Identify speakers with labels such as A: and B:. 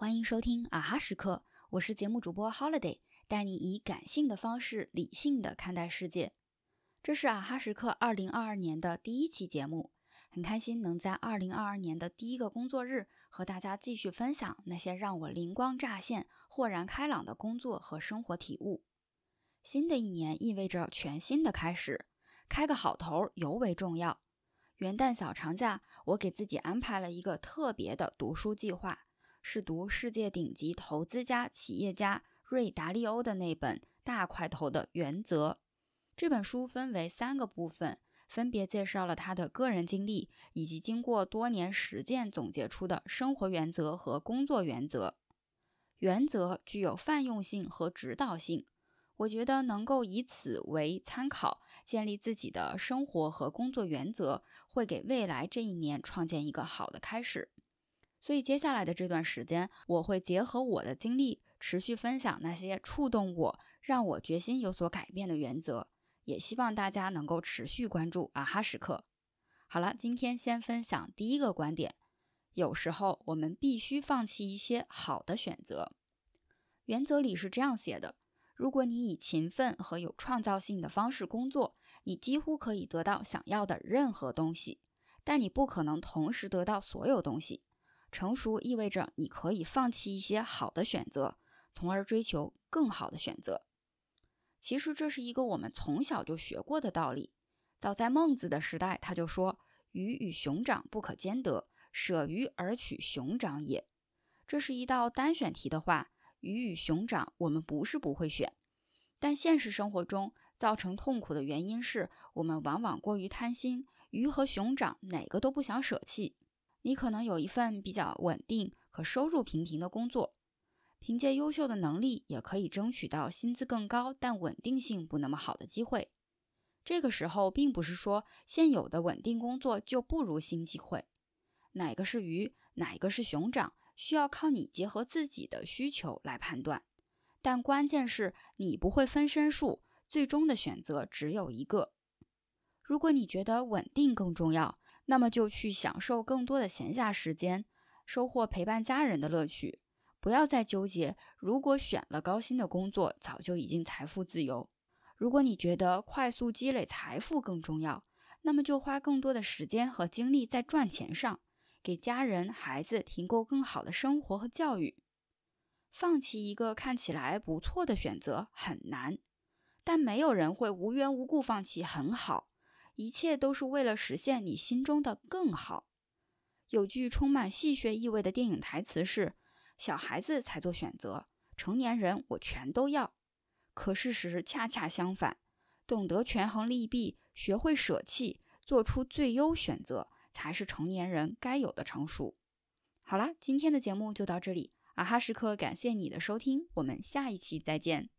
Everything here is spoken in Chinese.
A: 欢迎收听啊哈时刻，我是节目主播 Holiday，带你以感性的方式理性的看待世界。这是啊哈时刻二零二二年的第一期节目，很开心能在二零二二年的第一个工作日和大家继续分享那些让我灵光乍现、豁然开朗的工作和生活体悟。新的一年意味着全新的开始，开个好头尤为重要。元旦小长假，我给自己安排了一个特别的读书计划，是读世界顶级投资家、企业家瑞达利欧的那本大块头的《原则》。这本书分为三个部分，分别介绍了他的个人经历，以及经过多年实践总结出的生活原则和工作原则。原则具有泛用性和指导性。我觉得能够以此为参考，建立自己的生活和工作原则，会给未来这一年创建一个好的开始。所以接下来的这段时间，我会结合我的经历，持续分享那些触动我、让我决心有所改变的原则。也希望大家能够持续关注啊哈时刻。好了，今天先分享第一个观点：有时候我们必须放弃一些好的选择。原则里是这样写的。如果你以勤奋和有创造性的方式工作，你几乎可以得到想要的任何东西，但你不可能同时得到所有东西。成熟意味着你可以放弃一些好的选择，从而追求更好的选择。其实这是一个我们从小就学过的道理。早在孟子的时代，他就说：“鱼与熊掌不可兼得，舍鱼而取熊掌也。”这是一道单选题的话。鱼与熊掌，我们不是不会选，但现实生活中造成痛苦的原因是我们往往过于贪心，鱼和熊掌哪个都不想舍弃。你可能有一份比较稳定、可收入平平的工作，凭借优秀的能力也可以争取到薪资更高但稳定性不那么好的机会。这个时候，并不是说现有的稳定工作就不如新机会。哪个是鱼，哪个是熊掌？需要靠你结合自己的需求来判断，但关键是你不会分身术，最终的选择只有一个。如果你觉得稳定更重要，那么就去享受更多的闲暇时间，收获陪伴家人的乐趣。不要再纠结，如果选了高薪的工作，早就已经财富自由。如果你觉得快速积累财富更重要，那么就花更多的时间和精力在赚钱上。给家人、孩子提供更好的生活和教育，放弃一个看起来不错的选择很难，但没有人会无缘无故放弃很好，一切都是为了实现你心中的更好。有句充满戏谑意味的电影台词是：“小孩子才做选择，成年人我全都要。”可事实恰恰相反，懂得权衡利弊，学会舍弃，做出最优选择。才是成年人该有的成熟。好了，今天的节目就到这里，啊哈时刻感谢你的收听，我们下一期再见。